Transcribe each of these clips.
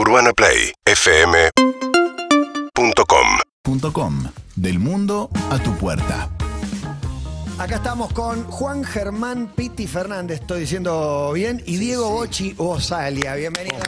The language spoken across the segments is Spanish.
UrbanaPlayFM.com .com. Del mundo a tu puerta. Acá estamos con Juan Germán Piti Fernández, estoy diciendo bien, y Diego Bochi Osalia. Bienvenidos.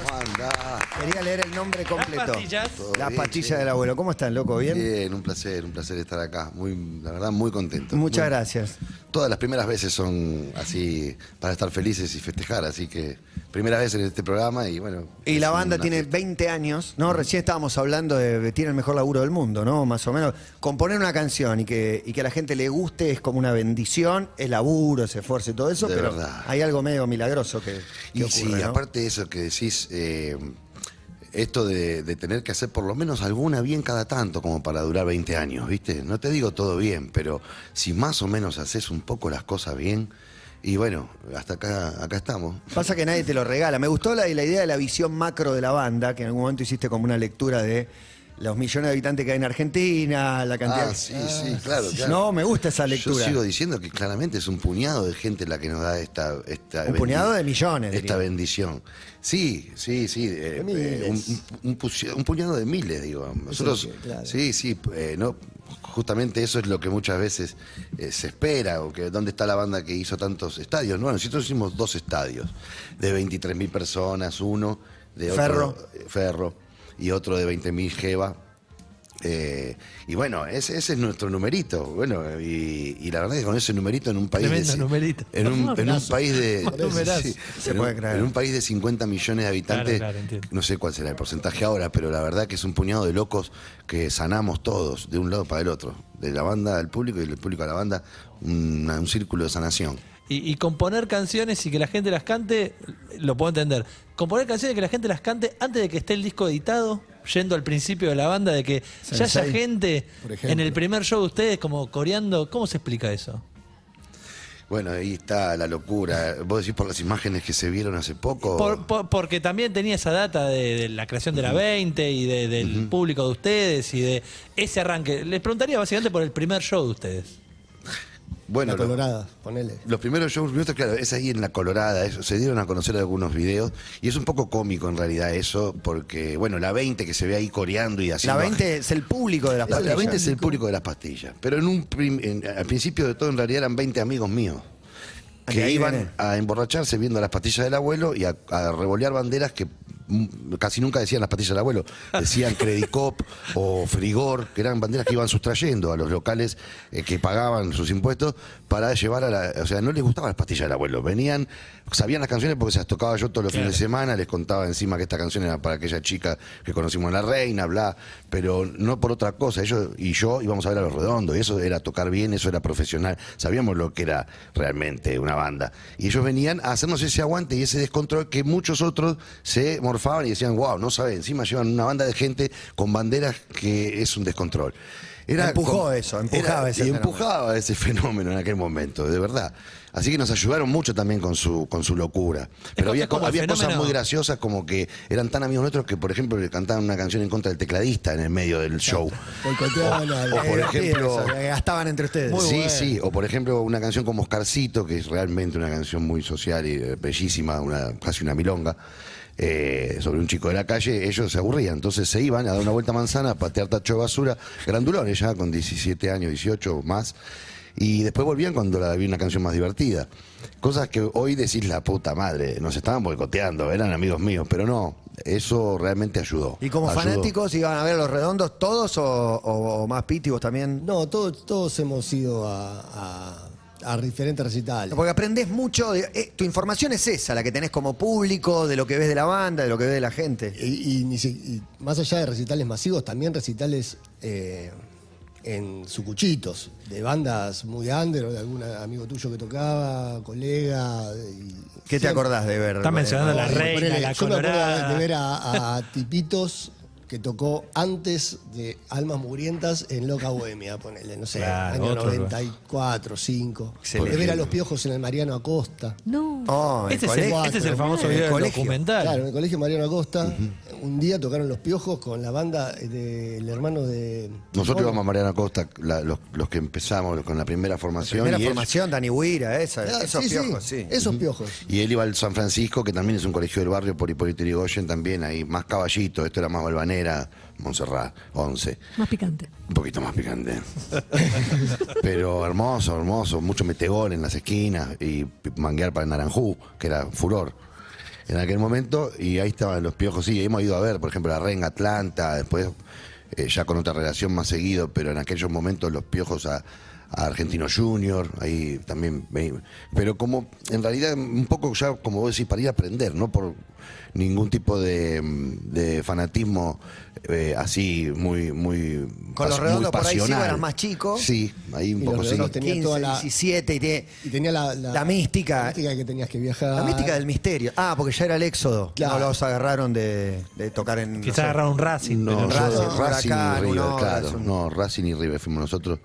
Quería leer el nombre completo. pastillas. Las bien, pastillas che. del abuelo. ¿Cómo están, loco? ¿Bien? Bien, un placer, un placer estar acá. Muy, la verdad, muy contento. Muchas Muy- gracias. Todas las primeras veces son así para estar felices y festejar, así que primera vez en este programa y bueno. Y la banda tiene fiesta. 20 años, ¿no? Recién estábamos hablando de que tiene el mejor laburo del mundo, ¿no? Más o menos. Componer una canción y que, y que a la gente le guste es como una bendición, es laburo, es esfuerzo y todo eso, De pero verdad. hay algo medio milagroso que, que Y ocurre, sí, ¿no? aparte de eso que decís, eh, esto de, de tener que hacer por lo menos alguna bien cada tanto como para durar 20 años, ¿viste? No te digo todo bien, pero si más o menos haces un poco las cosas bien, y bueno, hasta acá, acá estamos. Pasa que nadie te lo regala. Me gustó la, la idea de la visión macro de la banda, que en algún momento hiciste como una lectura de los millones de habitantes que hay en Argentina, la cantidad. Ah, sí, sí, claro, claro. No, me gusta esa lectura. Yo sigo diciendo que claramente es un puñado de gente la que nos da esta... esta Un puñado de millones, Esta diría. bendición. Sí, sí, sí. eh, eh, un, un- un puci- un puñado de miles, digo. Nosotros, sí, sí, eh, no, justamente eso es lo que muchas veces eh, se espera, o que dónde está la banda que hizo tantos estadios. No, nosotros hicimos dos estadios de 23.000 personas, uno de otro, Ferro. eh, Ferro y otro de 20.000 Jeva. Eh, y bueno, ese, ese es nuestro numerito. Bueno, y, y la verdad es que con ese numerito en un país Tremendo de, numerito. En un, en un país de. Sí, Se en, puede un, creer. en un país de 50 millones de habitantes. Claro, claro, entiendo. no sé cuál será el porcentaje ahora, pero la verdad que es un puñado de locos que sanamos todos, de un lado para el otro. De la banda al público y del público a la banda, un, un círculo de sanación. Y, y componer canciones y que la gente las cante, lo puedo entender. Componer canciones y que la gente las cante antes de que esté el disco editado, yendo al principio de la banda, de que ya haya gente en el primer show de ustedes como coreando. ¿Cómo se explica eso? Bueno, ahí está la locura. Vos decís por las imágenes que se vieron hace poco. Por- por- porque también tenía esa data de, de la creación de la 20 y de- del público de ustedes y de ese arranque. Les preguntaría básicamente por el primer show de ustedes. Bueno, La lo- Colorada, ponele. Los primeros shows nuestros, claro, es ahí en la Colorada, eso, se dieron a conocer algunos videos y es un poco cómico en realidad eso, porque, bueno, la 20 que se ve ahí coreando y La haciendo... 20 es el público de las La, la pastillas. 20 es el público de las pastillas, pero en un prim- en- al principio de todo en realidad eran 20 amigos míos que iban viene. a emborracharse viendo las pastillas del abuelo y a, a revolear banderas que casi nunca decían las pastillas del abuelo, decían Credicop o Frigor, que eran banderas que iban sustrayendo a los locales eh, que pagaban sus impuestos para llevar a la... O sea, no les gustaban las pastillas del abuelo, venían, sabían las canciones porque se las tocaba yo todos los fines de semana, les contaba encima que esta canción era para aquella chica que conocimos en La Reina, bla, pero no por otra cosa, ellos y yo íbamos a ver a los redondos, y eso era tocar bien, eso era profesional, sabíamos lo que era realmente una banda. Y ellos venían a hacernos ese aguante y ese descontrol que muchos otros se morfaban y decían, wow, no saben, encima llevan una banda de gente con banderas que es un descontrol. Empujó como- eso, empujaba ese y fenómeno. empujaba ese fenómeno en aquel momento, de verdad. Así que nos ayudaron mucho también con su, con su locura. Pero había, co- había cosas muy graciosas como que eran tan amigos nuestros que, por ejemplo, le cantaban una canción en contra del tecladista en el medio del show. Al- O por ejemplo- eso, gastaban entre ustedes. sí, sí. O por ejemplo, una canción como Oscarcito, que es realmente una canción muy social y eh, bellísima, una, casi una milonga, eh, sobre un chico de la calle, ellos se aburrían. Entonces se iban a dar una vuelta a manzana, a patear tacho de basura, grandulones ya, con 17 años, 18 o más. Y después volvían cuando la había una canción más divertida. Cosas que hoy decís la puta madre, nos estaban boicoteando, eran amigos míos, pero no, eso realmente ayudó. ¿Y como Ayudó. fanáticos iban a ver a los redondos todos o, o- o más Piti vos también? No, todos, todos hemos ido a, a- a diferentes recitales. Porque aprendés mucho, de- eh, tu información es esa, la que tenés como público, de lo que ves de la banda, de lo que ves de la gente. Y, más allá de recitales masivos, también recitales eh, en sucuchitos, de bandas muy under, o de algún amigo tuyo que tocaba, colega. y ¿Qué te acordás de ver? Estás mencionando la reina, la yo me acuerdo de ver a, a tipitos que tocó antes de Almas Mugrientas en Loca Bohemia, ponele, no sé, Claro, año otro 94, 5. Excelente. De ver a los piojos en el Mariano Acosta. No. Oh, Este es, el, colegio. este es el famoso video del colegio. documental. Claro, en el colegio Mariano Acosta, un día tocaron los piojos con la banda del hermano de. Nosotros íbamos a Mariano Costa, la- los, los que empezamos con la primera formación. Primera y él- formación, Dani Huira, esa, ah, esos sí, sí, piojos, sí. Esos piojos. Y él iba al San Francisco, que también es un colegio del barrio por Hipólito Yrigoyen, también ahí, más caballito, esto era más Balvanera, Montserrat, 11. Más picante. Un poquito más picante. Pero hermoso, hermoso, mucho metegol en las esquinas y manguear para el Naranjú, que era furor en aquel momento. Y ahí estaban los piojos, sí, hemos ido a ver, por ejemplo, la Renga Atlanta, después eh, ya con otra relación más seguido, pero en aquellos momentos los piojos a, a Argentino Junior, ahí también. me- pero como, en realidad, un poco ya, como vos decís, para ir a aprender, no por ningún tipo de, de fanatismo eh, así muy muy Con los redondos por ahí sí, eras más chico. sí ahí un Y poco los sí redondos tenía 15, toda la- 17 y tiene Y tenía la, la, la mística. la mística que tenías que viajar. La mística del misterio. Ah, porque ya era el éxodo. Claro. No los agarraron de, de tocar en. no Quizás agarraron un Racing. no, pero yo- Racing, Racing, Huracán, y River claro un- no Racing y River fuimos nosotros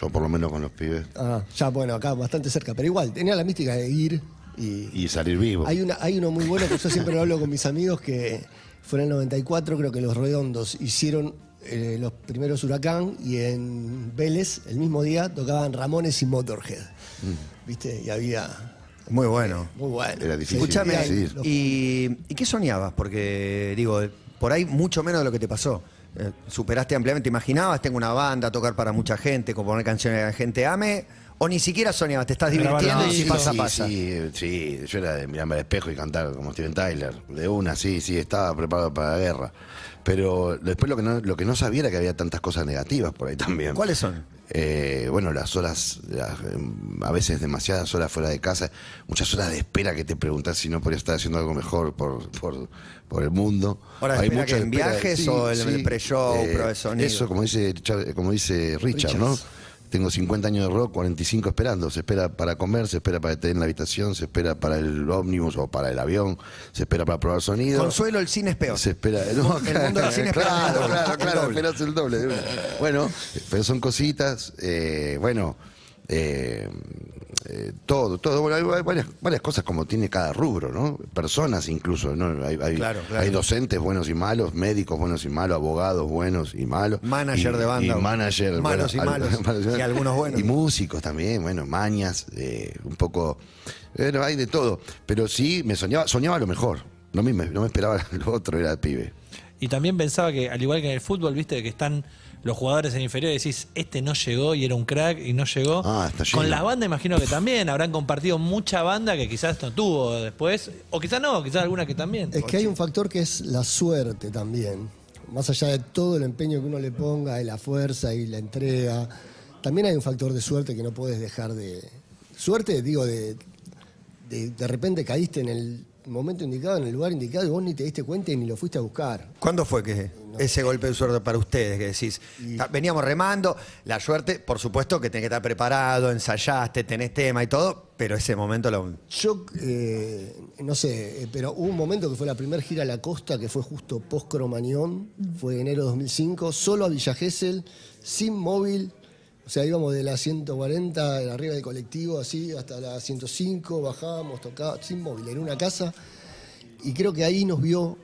yo por lo menos con los pibes Ah, ya, bueno, acá bastante cerca. Pero igual, tenía la mística de ir y. y salir vivo Hay, una, hay uno muy bueno que yo siempre lo hablo con mis amigos que fue en el 94, creo que los Redondos hicieron eh, los primeros Huracán y en Vélez, el mismo día, tocaban Ramones y Motorhead. ¿Viste? Y había. Muy bueno. Muy bueno. Era difícil. Escúchame. ¿y, ¿y qué soñabas? Porque, digo, por ahí mucho menos de lo que te pasó. Eh, superaste ampliamente, ¿te imaginabas? Tengo una banda, tocar para mucha gente, componer canciones que la gente ame. O ni siquiera soñabas, te estás divirtiendo y si disco. pasa, sí, pasa. Sí, sí, yo era de mirarme al espejo y cantar como Steven Tyler, de una, sí, sí, estaba preparado para la guerra. Pero después lo que no, lo que no sabía era que había tantas cosas negativas por ahí también. ¿Cuáles son? Eh, bueno, las horas, las, em, a veces demasiadas horas fuera de casa, muchas horas de espera que te preguntas si no podrías estar haciendo algo mejor por, por, por el mundo. ¿Horas de Hay espera que en viajes o el- el pre-show, sonido? Eso, como dice, como dice Richard, ¿no? Tengo 50 años de rock, 45 esperando. Se espera para comer, se espera para estar en la habitación, se espera para el ómnibus o para el avión, se espera para probar sonido. Consuelo, el cine es peor. Se espera. No, El mundo del cine claro, el doble, claro, el claro, esperas el doble. Bueno, pero son cositas, eh, bueno, eh, eh, todo, todo. Bueno, hay, varias, varias cosas como tiene cada rubro, ¿no? Personas incluso, ¿no? Hay, hay- Claro, claro. hay docentes buenos y malos, médicos buenos y malos, abogados buenos y malos. Manager y- de banda. Y manager. Malos y al- malos. Y algunos buenos. Y músicos también, bueno, mañas, eh, un poco. Bueno, hay de todo. Pero sí, me soñaba, soñaba lo mejor. No me, no me esperaba lo otro, era el pibe. Y también pensaba que, al igual que en el fútbol, viste, que están los jugadores en inferior y decís, este no llegó y era un crack y no llegó. Ah, está lleno. Con las bandas imagino que también habrán compartido mucha banda que quizás no tuvo después, o quizás no, quizás alguna que también. Es que hay un factor que es la suerte también. Más allá de todo el empeño que uno le ponga, y la fuerza y la entrega, también hay un factor de suerte que no puedes dejar de. Suerte, digo, de. De, de repente caíste en el momento indicado, en el lugar indicado, y vos ni te diste cuenta y ni lo fuiste a buscar. ¿Cuándo fue que ese golpe de suerte para ustedes? Que decís, veníamos remando, la suerte, por supuesto que tenés que estar preparado, ensayaste, tenés tema y todo, pero ese momento lo. Yo, eh, no sé, eh, pero hubo un momento que fue la primera gira a la costa, que fue justo post-Cromañón, fue enero de 2005, solo a Villa Gesell, sin móvil. O sea, íbamos de la 140 de arriba del colectivo, así, hasta la 105, bajábamos, tocábamos, sin móvil, en una casa. Y creo que ahí nos vio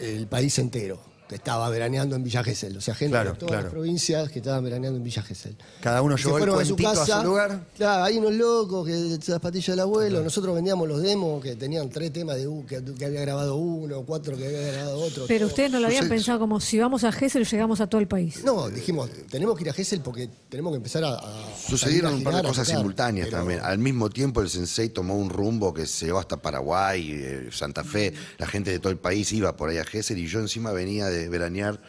el país entero, que estaba veraneando en Villa Gesell. O sea, gente Claro, de todas claro. las provincias que estaban veraneando en Villa Gesell. Cada uno llevó el a su cuentito a su casa. lugar. Claro, hay unos locos que las patillas del abuelo. Nosotros vendíamos los demos que tenían tres temas de u- que, que había grabado uno, cuatro que había grabado otro. Pero todo. ustedes no lo habían Sucede- pensado como si vamos a Gessel llegamos a todo el país. No, dijimos, tenemos que ir a Gesell porque tenemos que empezar a. a Sucedieron a un par de cosas tocar. simultáneas Pero- también. Al mismo tiempo el Sensei tomó un rumbo que se llevó hasta Paraguay, eh, Santa Fe, la gente de todo el país iba por ahí a Gesser y yo encima venía de veranear,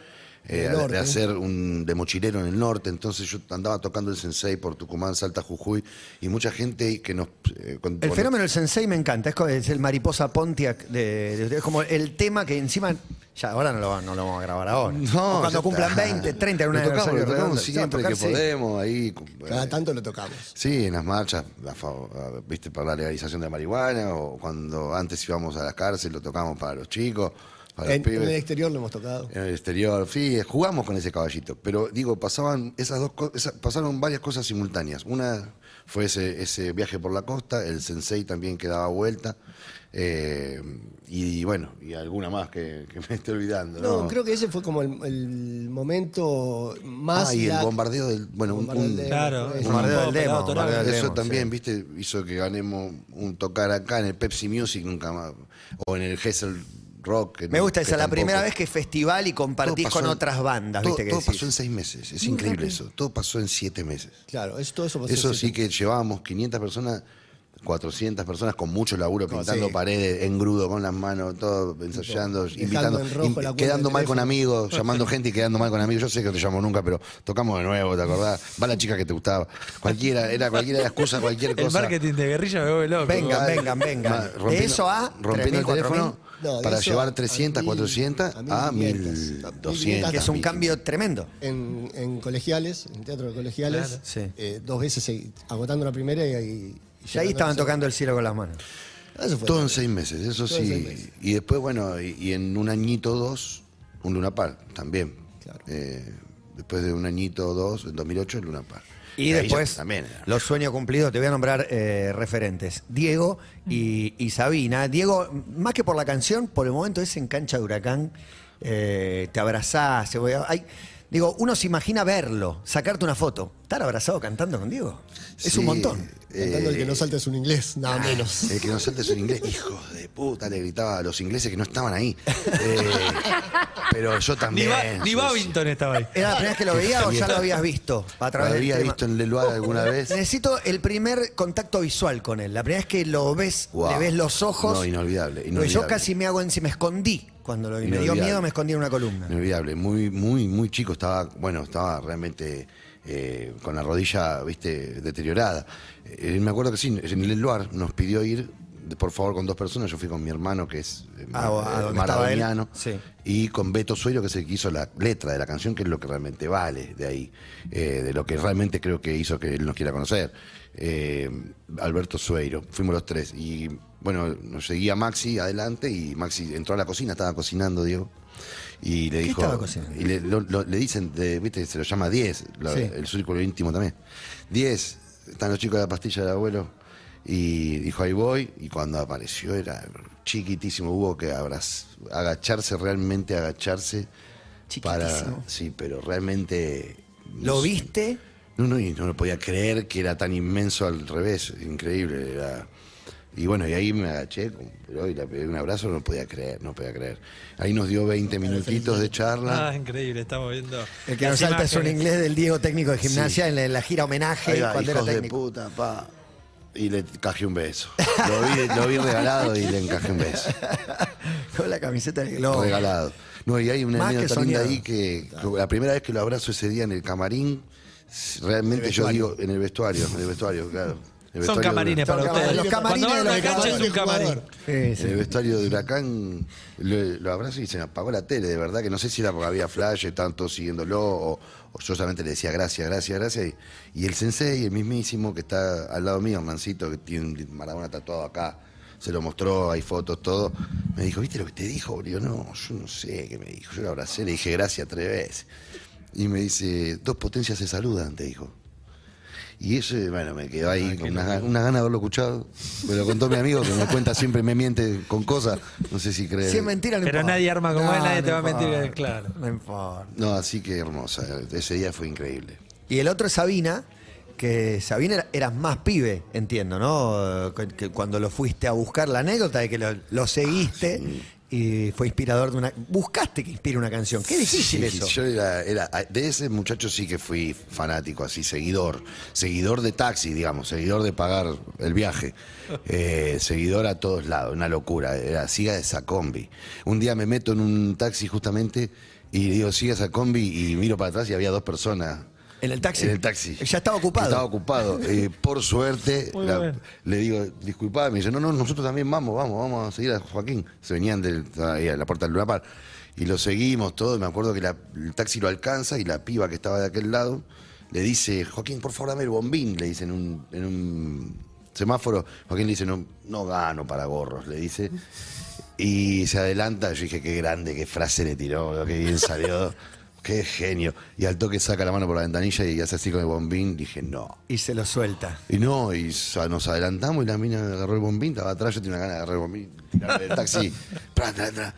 eh, de hacer un de mochilero en el norte, entonces yo andaba tocando el Sensei por Tucumán, Salta, Jujuy y mucha gente que nos... eh, con- El con- fenómeno del sensei me encanta, es, es el mariposa Pontiac de, de ustedes, es como el tema que encima, ya ahora no lo, no lo vamos a grabar ahora. No, O cuando cumplan está. 20, 30 en un Lo tocamos, lo tocamos siempre Ya, que tocar, sí. podemos, ahí... Cada eh, tanto lo tocamos. Sí, en las marchas, a favor- a- viste, para la legalización de la marihuana, o cuando antes íbamos a la cárcel, lo tocamos para los chicos. Para los En, el exterior lo hemos tocado. En el exterior, sí, jugamos con ese caballito. Pero digo, pasaban esas dos co- esa- pasaron varias cosas simultáneas. Una fue ese, ese viaje por la costa, el sensei también que daba vuelta. eh, y, bueno, y alguna más que, que me estoy olvidando. No, ¿no? creo que ese fue como el, el momento más. Ah, y el bombardeo del. Bueno, un- bombardeo un- del Claro, un eso. bombardeo del pelado, bombardeo del Eso demo, también, sí. viste, hizo que ganemos un tocar acá en el Pepsi Music nunca más. O en el Hessel Rock. Me gusta esa, la tampoco. primera vez que festival y compartís con en- otras bandas, todo, pasó en seis meses. Es increíble eso. Todo pasó en siete meses. Claro, eso, todo eso pasó Eso en sí que llevábamos 500 personas, 400 personas con mucho laburo, pintando sí. paredes, engrudo con las manos, todo ensayando, Dejando invitando, en rojo in- la cuenta quedando de mal con amigos, llamando gente y quedando mal con amigos. Yo sé que no te llamo nunca, pero tocamos de nuevo, ¿te acordás? Va la chica que te gustaba. Cualquiera, era cualquiera la excusa, cualquier El cosa. marketing de guerrilla me vuelve loco. Venga, vengan. ma- De rompiendo- eso a rompiendo el 3.000, teléfono 4.000. No, de para eso llevar a 300, 1.000, 400 a a 1.500. 1.200. Que es un 1.000. cambio tremendo. En, en colegiales, en teatro de colegiales, Claro. Sí. eh, dos veces agotando la primera y, y- y ahí estaban tocando el cielo con las manos. segunda. Eso fue Todo en seis meses, eso Todo en sí. seis meses. Y después, bueno, y, y en un añito o dos, un Luna Park también. Claro. Eh, después de un añito o dos, en 2008, el Luna Park. Y después, también. los sueños cumplidos, te voy a nombrar eh, referentes. Diego y, y Sabina. Diego, más que por la canción, por el momento es en cancha de huracán, eh, te abrazás. se voy a- hay- digo, uno se imagina verlo, sacarte una foto. ¿Estar abrazado cantando con Diego? Es Sí, un montón. Cantando el que no salta es un inglés, nada menos. El que no salte es un inglés, hijos de puta, le gritaba a los ingleses que no estaban ahí. Eh, pero yo Ni, también. Ba- ni Babington estaba ahí. ¿Era la primera vez que lo veía o ya lo habías visto? A Lo través del había visto en Leluar alguna vez. Necesito el primer contacto visual con él. La primera vez que lo ves, Wow. le ves los ojos. No, inolvidable, inolvidable. yo casi me hago en me escondí cuando lo vi. Me dio miedo, me escondí en una columna. Inolvidable, muy, muy, muy chico, estaba, bueno, estaba realmente eh, con la rodilla, viste, deteriorada. Eh, me acuerdo que sí, en el nos pidió ir, por favor, con dos personas, yo fui con mi hermano, que es eh, Ah, maradoniano, Sí. y con Beto Suero, que es el que hizo la letra de la canción, que es lo que realmente vale de ahí, eh, de lo que realmente creo que hizo que él nos quiera conocer. Alberto Sueiro, fuimos los tres. Y bueno, nos seguía Maxi adelante y Maxi entró a la cocina, estaba cocinando, Diego. Y le ¿Qué dijo. estaba cocinando? Y le, lo- lo- le dicen, de- viste, se lo llama 10, lo- Sí. el círculo íntimo también. 10, están los chicos de la pastilla del abuelo. Y dijo, ahí voy. Y cuando apareció era chiquitísimo, hubo que abraz- agacharse, realmente agacharse. Para, Chiquitísimo. sí, pero realmente. ¿Lo viste? No, no, y no lo podía creer que era tan inmenso al revés, increíble. Era, y bueno, y ahí me agaché, pero y le pegué un abrazo, no podía creer, no podía creer. Ahí nos dio 20 minutitos de charla. Ah, increíble, estamos viendo. El que nos salta es un inglés del Diego técnico de gimnasia en la, en la gira homenaje va, cuando era hijos de técnico. puta, pa. Y le cajé un beso. Lo vi, lo vi regalado y le encajé un beso. Con la camiseta del globo. Regalado. No, y hay una anécdota linda soñado. ahí que, que la primera vez que lo abrazo ese día en el camarín, realmente yo digo, en el vestuario, en el vestuario, claro. Son camarines para ustedes. Los camarines Cuando van a de una los cancha es un jugadores. camarín. Sí, En sí. el vestuario de Huracán lo, lo abrazo y se me apagó la tele, de verdad que no sé si era porque había flash, estaban todos siguiéndolo, o, o yo solamente le decía gracias, gracias, gracias. Y, y el sensei, el mismísimo que está al lado mío, Mancito, que tiene un Maradona tatuado acá, se lo mostró, hay fotos, todo. Me dijo, ¿viste lo que te dijo? Le digo, no, yo no sé qué me dijo. Yo lo abracé, le dije gracias tres veces. Y me dice, dos potencias se saludan, te dijo. Y eso, bueno, me quedó ahí con una, una gana de haberlo escuchado. Me lo contó mi amigo que me cuenta siempre, me miente con cosas. No sé si cree. Si es mentira, no Pero importa. nadie arma como él, nadie no te va a mentir, claro. No importa. No, así que hermosa. Ese día fue increíble. Y el otro es Sabina, que Sabina era, eras más pibe, entiendo, ¿no? Que- que cuando lo fuiste a buscar la anécdota de que lo, lo seguiste y fue inspirador de una. Buscaste que inspire una canción. Qué difícil Sí, eso. Yo era, era- de ese muchacho sí que fui fanático, así, seguidor. Seguidor de taxi, digamos, seguidor de pagar el viaje. Eh, seguidor a todos lados, una locura. Era, siga esa combi. Un día me meto en un taxi justamente y digo, siga esa combi y miro para atrás y había dos personas. En el taxi. En el taxi. Ya estaba ocupado. Estaba ocupado. Eh, por suerte, la- le digo, disculpad, me dice, no, no, nosotros también vamos, vamos, vamos a seguir a Joaquín. Se venían a la puerta del Luna Park. Y lo seguimos todo. y Me acuerdo que la- el taxi lo alcanza y la piba que estaba de aquel lado le dice, Joaquín, por favor, dame el bombín, le dice en un, en un semáforo. Joaquín le dice, no, no gano para gorros, le dice. Y se adelanta, yo dije, qué grande, qué frase le tiró, qué bien salió, qué genio. Y al toque saca la mano por la ventanilla y hace así con el bombín, dije, no. Y se lo suelta. Y no, y sa- nos adelantamos y la mina agarró el bombín, estaba atrás, yo tenía una gana de agarrar el bombín, tirarle el taxi, tra, tra, tra.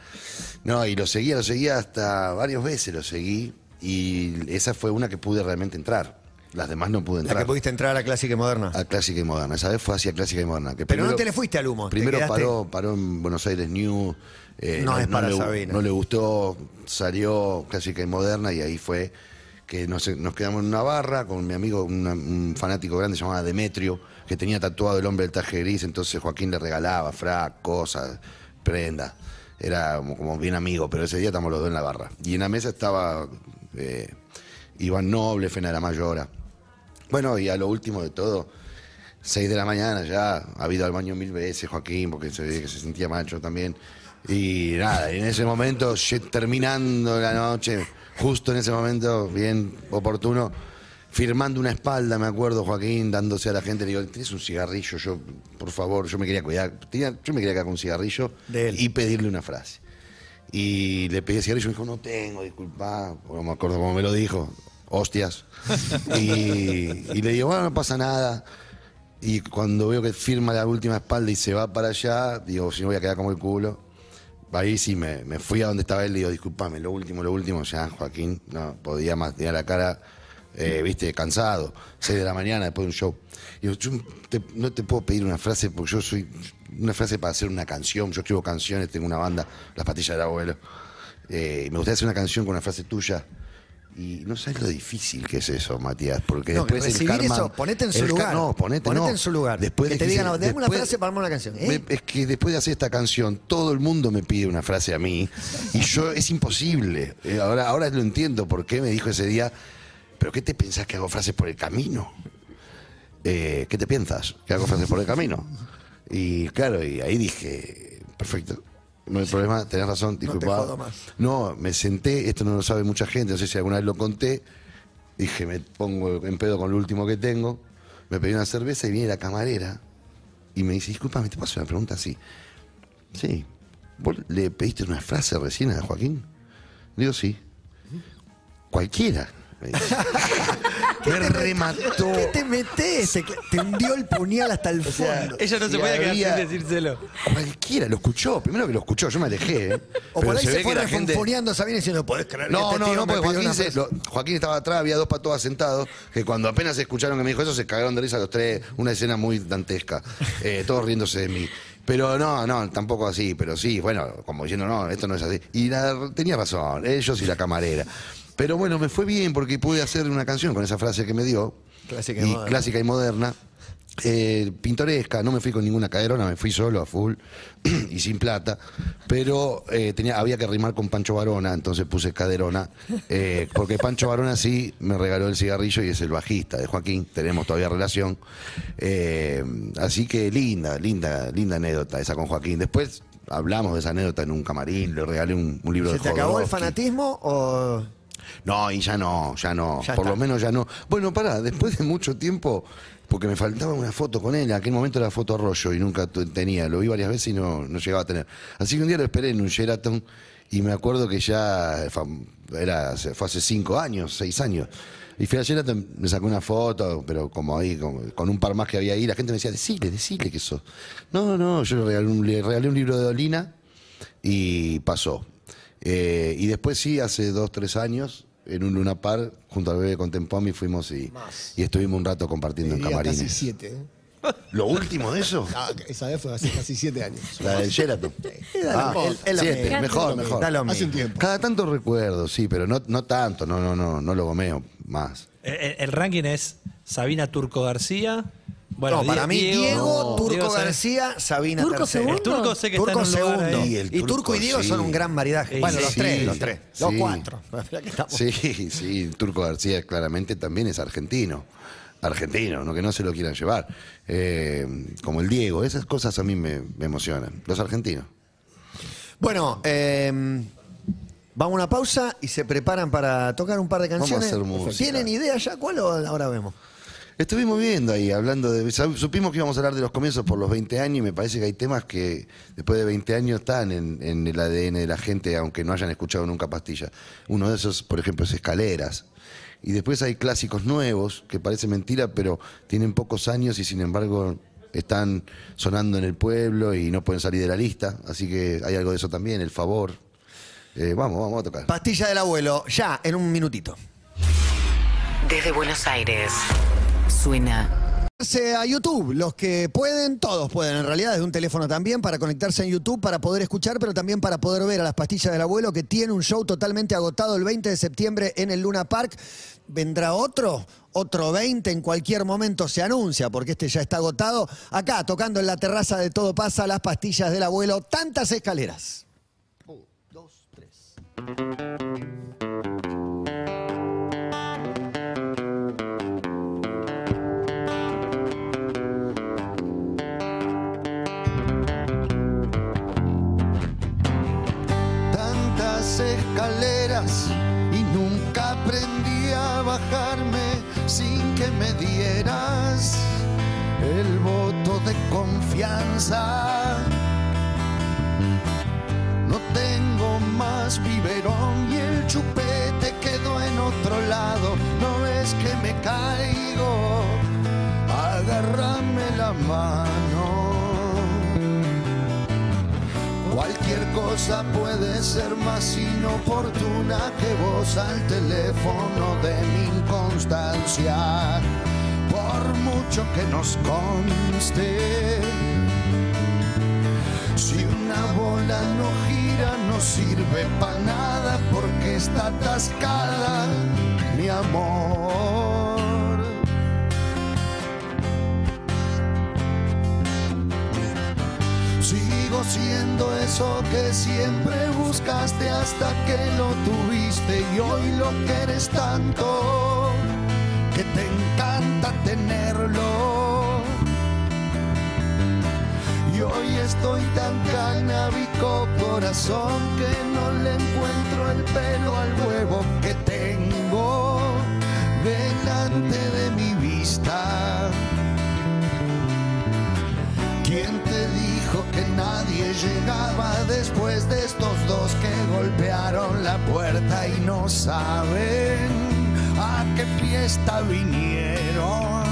No, y lo seguía, lo seguía hasta varias veces, lo seguí. Y esa fue una que pude realmente entrar. Las demás no pude La entrar. que pudiste entrar a Clásica y Moderna. A Clásica y Moderna. Esa vez fue hacia Clásica y Moderna. que Pero no primero- te le fuiste al humo, te Primero quedaste- paró, paró en Buenos Aires New. Eh, No es para le, Sabina. no le gustó, salió Clásica y Moderna y ahí fue que nos, nos quedamos en una barra con mi amigo, una- un fanático grande llamado Demetrio, que tenía tatuado el hombre del traje gris, entonces Joaquín le regalaba frac, cosas, prendas. Era como, como bien amigo, pero ese día estamos los dos en la barra. Y en la mesa estaba eh, Iván Noble, Fena de la Mayora. Bueno, y a lo último de todo, 6 de la mañana ya, ha ido al baño mil veces Joaquín, porque se que se sentía macho también. Y nada, en ese momento, terminando la noche, justo en ese momento, bien oportuno, firmando una espalda, me acuerdo, Joaquín, dándose a la gente, le digo, ¿tienes un cigarrillo? Yo, por favor, yo me quería cuidar, tenía- yo me quería quedar con un cigarrillo De él. y pedirle una frase. Y le pedí cigarrillo y me dijo, no tengo, disculpa, no me acuerdo cómo me lo dijo, hostias. y, y le digo, bueno, no pasa nada. Y cuando veo que firma la última espalda y se va para allá, digo, si no voy a quedar como el culo. Ahí sí me, me fui a donde estaba él y digo, discúlpame, lo último, lo último, ya, Joaquín, no podía más, tenía la cara, eh, viste, cansado, 6 de la mañana después de un show. Y digo, yo te- no te puedo pedir una frase porque yo soy, una frase para hacer una canción, yo escribo canciones, tengo una banda, Las Patillas del Abuelo. Eh, me gustaría hacer una canción con una frase tuya. Y no sabes lo difícil que es eso, Matías, porque No, después el recibir karma- eso, ponete en su el lugar. No, ponete, Ponete no. en su lugar. Después Que de te digan, "Dame una frase para armar una canción". ¿eh? Me- es que después de hacer esta canción, todo el mundo me pide una frase a mí y yo es imposible. Eh, Ahora, ahora lo entiendo por qué me dijo ese día, pero ¿qué te pensás que hago frases por el camino? Eh, ¿Qué te piensas? ¿Que hago frases por el camino? Y claro, y ahí dije, perfecto. No hay problema, tenés razón, te disculpa. jodo más. No, me senté, esto no lo sabe mucha gente, no sé si alguna vez lo conté. Dije, me pongo en pedo con lo último que tengo. Me pedí una cerveza y viene la camarera y me dice, disculpame, te paso una pregunta así. Sí. ¿Vos le pediste una frase recién a Joaquín? Digo, sí. Cualquiera. Me me remató. ¿Qué te metes? Te, te hundió el puñal hasta el fondo. Ella no se podía quedar sin decírselo. Cualquiera, lo escuchó. Primero que lo escuchó, yo me alejé. ¿eh. o Pero por ahí se, fue la gente- Sabina diciendo, ¿podés creer No, este no, tío no, porque Joaquín, se- frase?" lo- Joaquín estaba atrás, había dos patoas sentados, que cuando apenas escucharon que me dijo eso, se cagaron de risa los tres, una escena muy dantesca, eh, todos riéndose de mí. Pero no, no, tampoco así, pero sí, bueno, como diciendo, no, esto no es así. Y la- tenía razón, ellos y la camarera. Pero bueno, me fue bien porque pude hacer una canción con esa frase que me dio. Clásica y y moderna. clásica y moderna. eh, pintoresca, no me fui con ninguna caderona, me fui solo a full y sin plata, pero eh, tenía, había que rimar con Pancho Varona, entonces puse caderona, eh, porque Pancho Varona sí me regaló el cigarrillo y es el bajista de Joaquín, tenemos todavía relación, eh, así que linda, linda, linda anécdota esa con Joaquín. Después hablamos de esa anécdota en un camarín, le regalé un, un libro ¿Se de te acabó el fanatismo o...? No, y ya no, ya no. Ya Por está. lo menos ya no. Bueno, pará, después de mucho tiempo, porque me faltaba una foto con él, en aquel momento era foto rollo y nunca tenía, lo vi varias veces y no, no llegaba a tener. Así que un día lo esperé en un Sheraton y me acuerdo que ya era, fue hace cinco años, seis años. Y fui a Sheraton, me sacó una foto, pero como ahí, como- con un par más que había ahí, la gente me decía, decile, decile que sos. No, no, yo le regalé un, le regalé un libro de Dolina y pasó. Eh, y después sí, hace dos, tres años, en un Luna Par, junto al bebé Contempomi, fuimos y, y estuvimos un rato compartiendo en Diría casi camarines. siete. ¿eh? ¿Lo último de eso? Ah, esa vez fue hace casi siete años. La del Sheraton. Ah, es lo siete, mejor, mejor. Da lo Hace un tiempo. Cada tanto recuerdo, sí, pero no, no tanto, no, no, no, no lo gomeo más. El, el- el ranking es Sabina Turco García. Bueno, no, para mí Diego, no, Turco Diego. García, Sabina ¿Turco tercero. segundo? El turco sé que Turco está en un lugar segundo. ahí. Y el Y Turco y Diego sí. son un gran maridaje. Sí, bueno, sí, los sí. tres, los tres. Los cuatro. Sí, sí, Turco García claramente también es argentino. Argentino, no que no se lo quieran llevar. Eh, como el Diego, esas cosas a mí me, me emocionan. Los argentinos. Bueno, eh, vamos a una pausa y se preparan para tocar un par de Vamos a canciones. hacer música. ¿Tienen idea ya cuál o ahora vemos? Estuvimos viendo ahí, hablando de. Supimos que íbamos a hablar de los comienzos por los 20 años y me parece que hay temas que después de 20 años están en, en el ADN de la gente, aunque no hayan escuchado nunca pastilla. Uno de esos, por ejemplo, es Escaleras. Y después hay clásicos nuevos, que parece mentira, pero tienen pocos años y sin embargo están sonando en el pueblo y no pueden salir de la lista. Así que hay algo de eso también, el favor. Eh, vamos, vamos a tocar. Pastilla del abuelo, ya, en un minutito. Desde Buenos Aires, suena a YouTube, los que pueden, todos pueden en realidad, desde un teléfono también, para conectarse en YouTube, para poder escuchar, pero también para poder ver a las pastillas del abuelo, que tiene un show totalmente agotado el 20 de septiembre en el Luna Park. ¿Vendrá otro? Otro 20 en cualquier momento se anuncia, porque este ya está agotado. Acá, tocando en la terraza de Todo Pasa, las pastillas del abuelo, tantas escaleras. tantas y nunca aprendí a bajarme sin que me dieras el voto de confianza. No tengo más biberón y el chupete quedó en otro lado. No es que me caigo, agárrame la mano. Cualquier cosa puede ser más inoportuna que vos al teléfono de mi inconstancia. Por mucho que nos conste, si una bola no gira no sirve para nada porque está atascada, mi amor. Siendo eso que siempre buscaste hasta que lo tuviste y hoy lo quieres tanto que te encanta tenerlo. Y hoy estoy tan canábico corazón que no le encuentro el pelo al huevo que tengo delante de mi vista. Llegaba después de estos dos que golpearon la puerta y no saben a qué fiesta vinieron?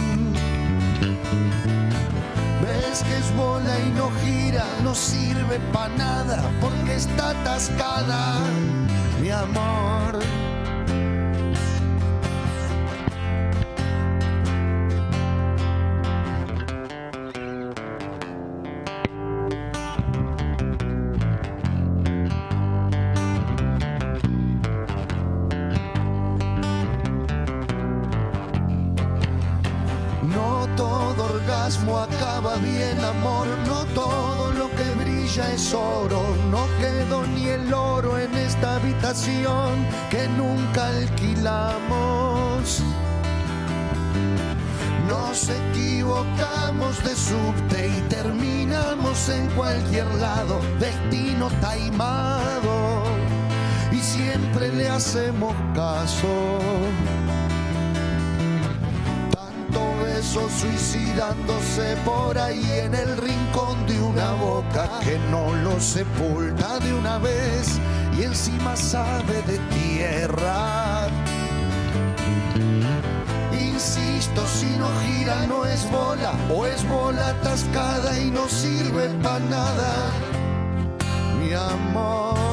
Ves que es bola y no gira, no sirve para nada porque está atascada, mi amor. Cualquier lado. Destino taimado. Y siempre le hacemos caso tanto beso suicidándose por ahí en el rincón de una boca que no lo sepulta de una vez y encima sabe de tierra. Insisto, si no gira no es bola o es bola atascada y no sirve para nada, mi amor.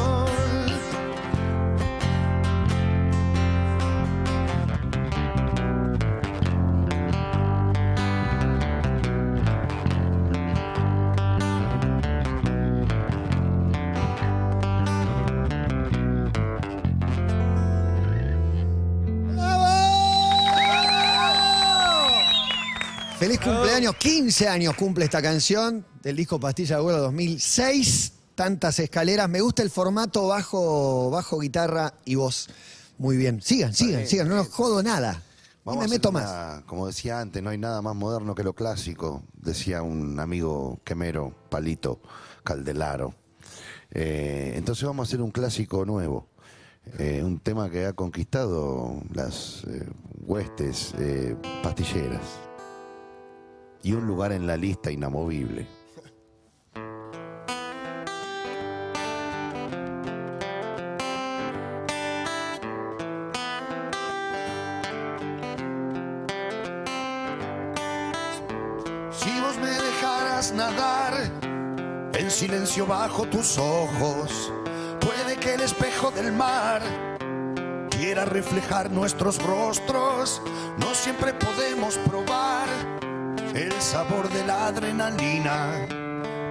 Cumpleaños, 15 años cumple esta canción del disco Pastilla de Abuelo 2006. Tantas escaleras. Me gusta el formato bajo, bajo guitarra y voz. Muy bien. Sigan, sigan, sigan. No los jodo nada. Vamos me meto más. Como decía antes, no hay nada más moderno que lo clásico, decía un amigo quemero, Palito Caldelaro. Eh, entonces vamos a hacer un clásico nuevo. Eh, un tema que ha conquistado las eh, huestes pastilleras. Y un lugar en la lista inamovible. Si vos me dejaras nadar en silencio bajo tus ojos, puede que el espejo del mar quiera reflejar nuestros rostros. No siempre podemos probar el sabor de la adrenalina,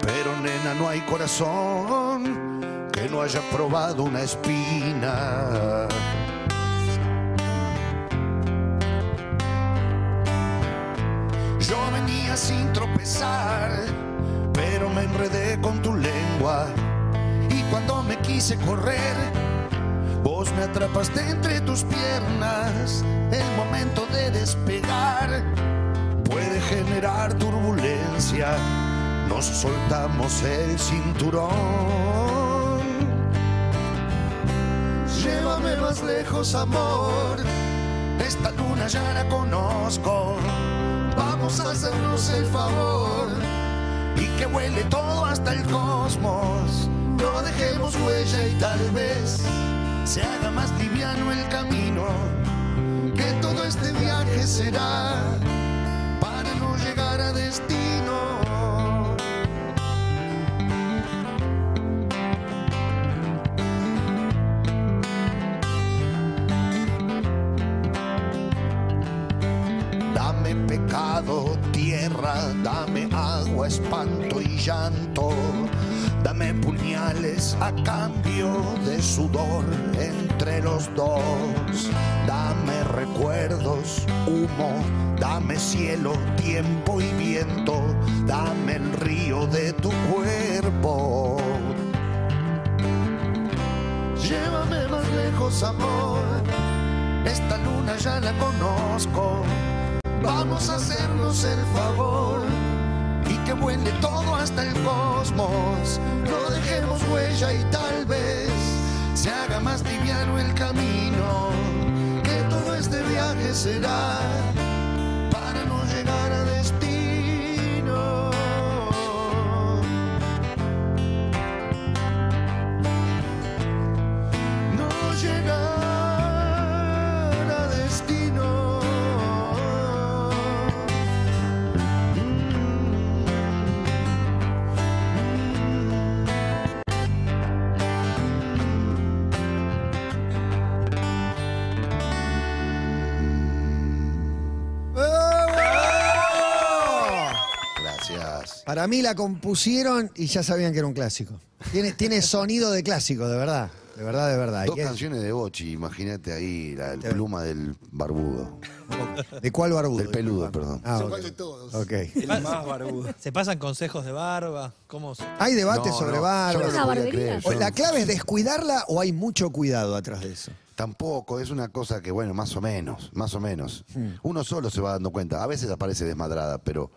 pero nena, no hay corazón que no haya probado una espina. Yo venía sin tropezar, pero me enredé con tu lengua. Y cuando me quise correr, vos me atrapaste entre tus piernas. El momento de despegar puede generar turbulencia. Nos soltamos el cinturón. Llévame más lejos, amor. Esta luna ya la conozco. Vamos a hacernos el favor y que huele todo hasta el cosmos. No dejemos huella y tal vez se haga más liviano el camino. Que todo este viaje será destino. Dame pecado, tierra, dame agua, espanto y llanto. Dame puñales a cambio de sudor entre los dos. Dame recuerdos, humo, dame cielo, tiempo y viento. Dame el río de tu cuerpo. Llévame más lejos, amor. Esta luna ya la conozco. Vamos a hacernos el favor y que vuele todo hasta el cosmos. No dejemos huella y tal vez se haga más liviano el camino. Que todo este viaje será Para mí la compusieron y ya sabían que era un clásico. Tiene, tiene sonido de clásico, de verdad. De verdad, de verdad. Dos ¿Y qué- canciones de Bochi, imagínate ahí la el pluma del barbudo. ¿De cuál barbudo? Del peludo, perdón. Ah, ¿Cuál ok. de todos? Ok. ¿Se pasan consejos de barba? ¿Cómo se- Hay debate No, sobre no, barba. yo no barbería. creer, O yo ¿La clave es descuidarla o hay mucho cuidado atrás de eso? Tampoco, es una cosa que, bueno, más o menos, más o menos. Hmm. Uno solo se va dando cuenta. A veces aparece desmadrada, pero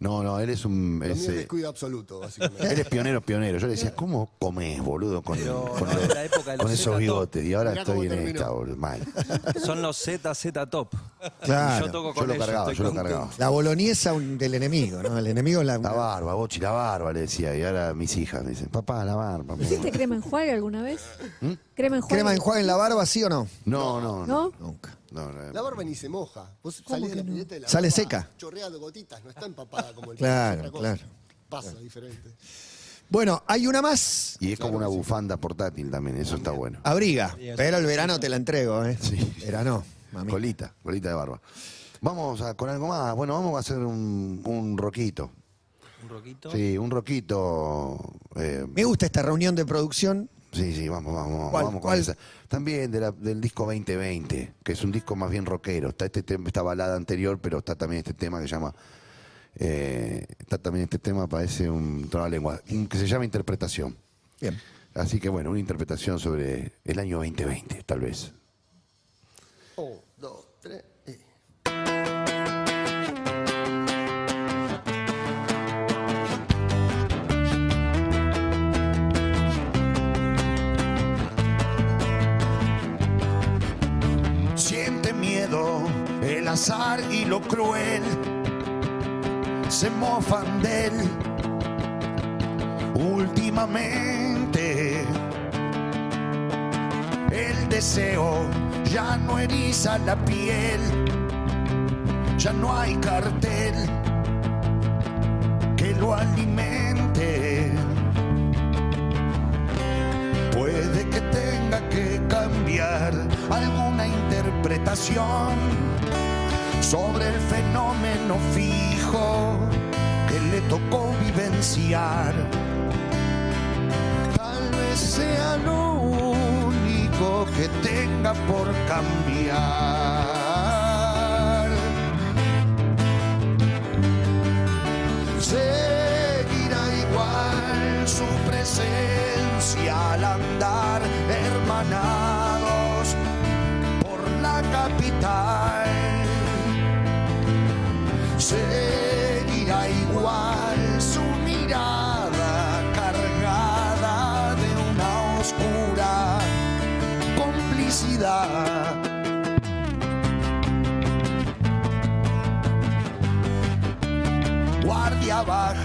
no, no, él es un... Es, eh, descuido absoluto, básicamente. él es pionero, pionero. Yo le decía, ¿cómo comes, boludo, con, Pero con, en los- la época de los con esos bigotes? Y ahora Mirá estoy en terminó. esta, boludo, mal. Son los ZZ Top. Claro. Y yo toco Yo con lo ellos. cargaba, yo lo cargaba. La boloñesa un- del enemigo, ¿no? El enemigo es la. La barba, Bochi, la barba, le decía. Y ahora mis hijas me dicen, papá, la barba. ¿Hiciste amor". crema enjuague alguna vez? ¿Crema enjuague? ¿Crema enjuague en la barba, sí o no? No, no, no. ¿No? Nunca. No, no. La barba ni se moja. Vos ¿Cómo salís de la no? pileta y la Sale barba seca. Chorrea de gotitas, no está empapada como el Claro, claro. Pasa diferente. Bueno, hay una más. Y es como una bufanda portátil también, eso está bueno. Abriga. Pero el verano te la entrego, ¿eh? Sí. Verano, mami. Colita, colita de barba. Vamos a, con algo más. Bueno, vamos a hacer un, un roquito. Un roquito. Sí, un roquito. eh, Me gusta esta reunión de producción. Sí, sí, vamos, vamos, ¿Cuál, vamos con cuál? esa. También de la- del disco 2020, que es un disco más bien rockero. Está este tema, esta balada anterior, pero está también este tema que se llama. eh, está también este tema, parece un lengua, que se llama Interpretación. Bien. Así que bueno, una interpretación sobre el año 2020, tal vez. Un, y lo cruel se mofan de él últimamente. El deseo ya no eriza la piel, ya no hay cartel que lo alimente. Puede que tenga que cambiar alguna interpretación sobre el fenómeno fijo que le tocó vivenciar. Tal vez sea lo único que tenga por cambiar. Seguirá igual su presencia al andar hermanados por la capital.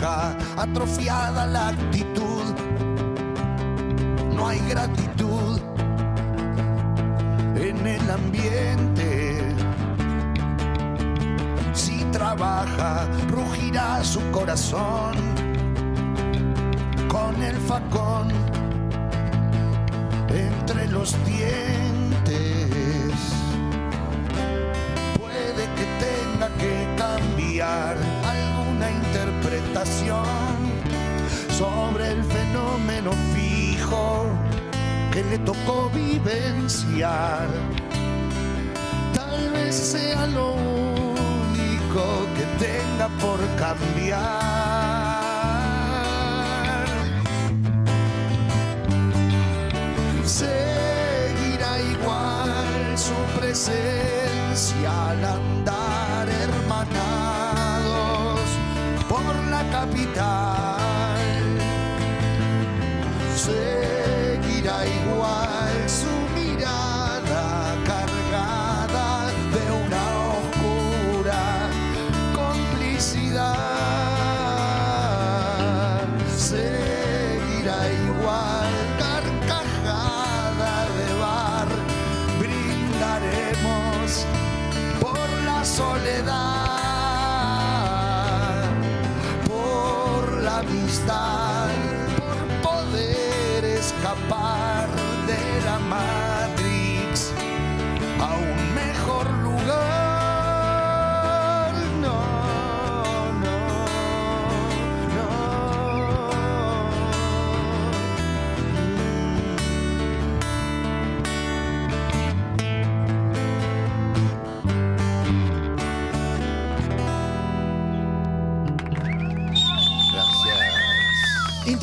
Atrofiada la actitud. No hay gratitud en el ambiente. Si trabaja, rugirá su corazón con el facón entre los dientes. Puede que tenga que cambiar sobre el fenómeno fijo que le tocó vivenciar. Tal vez sea lo único que tenga por cambiar. Seguirá igual su presencia al andar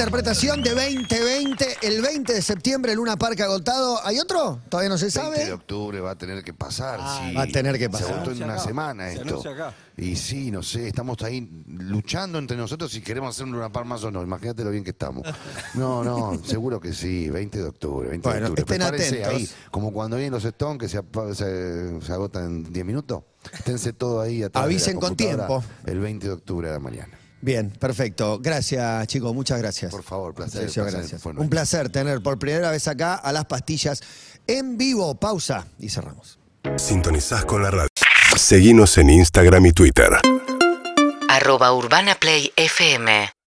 Interpretación de 2020, el 20 de septiembre, Luna Park agotado. ¿Hay otro? ¿Todavía no se 20 de sabe? octubre va a tener que pasar. sí. va a tener que Se pasar. agotó en Se una anuncia acá. semana Se esto. acá. Y sí, no sé, estamos ahí luchando entre nosotros si queremos hacer un Luna Park más o no. Imagínate lo bien que estamos. No, no, seguro que sí, 20 de octubre. 20 Bueno, de octubre. estén Prepárense atentos. ahí, como cuando vienen los Stones que se, se, se agotan en 10 minutos. Esténse todo ahí atrás de la Avisen con tiempo. El 20 de octubre de la mañana. Bien, perfecto. Gracias, chicos, muchas gracias. Por favor, placer. Placer gracias. Un placer tener por primera vez acá a las pastillas en vivo. Pausa y cerramos. Sintonizás con la radio. Seguinos en Instagram y Twitter. Arroba Urbana Play FM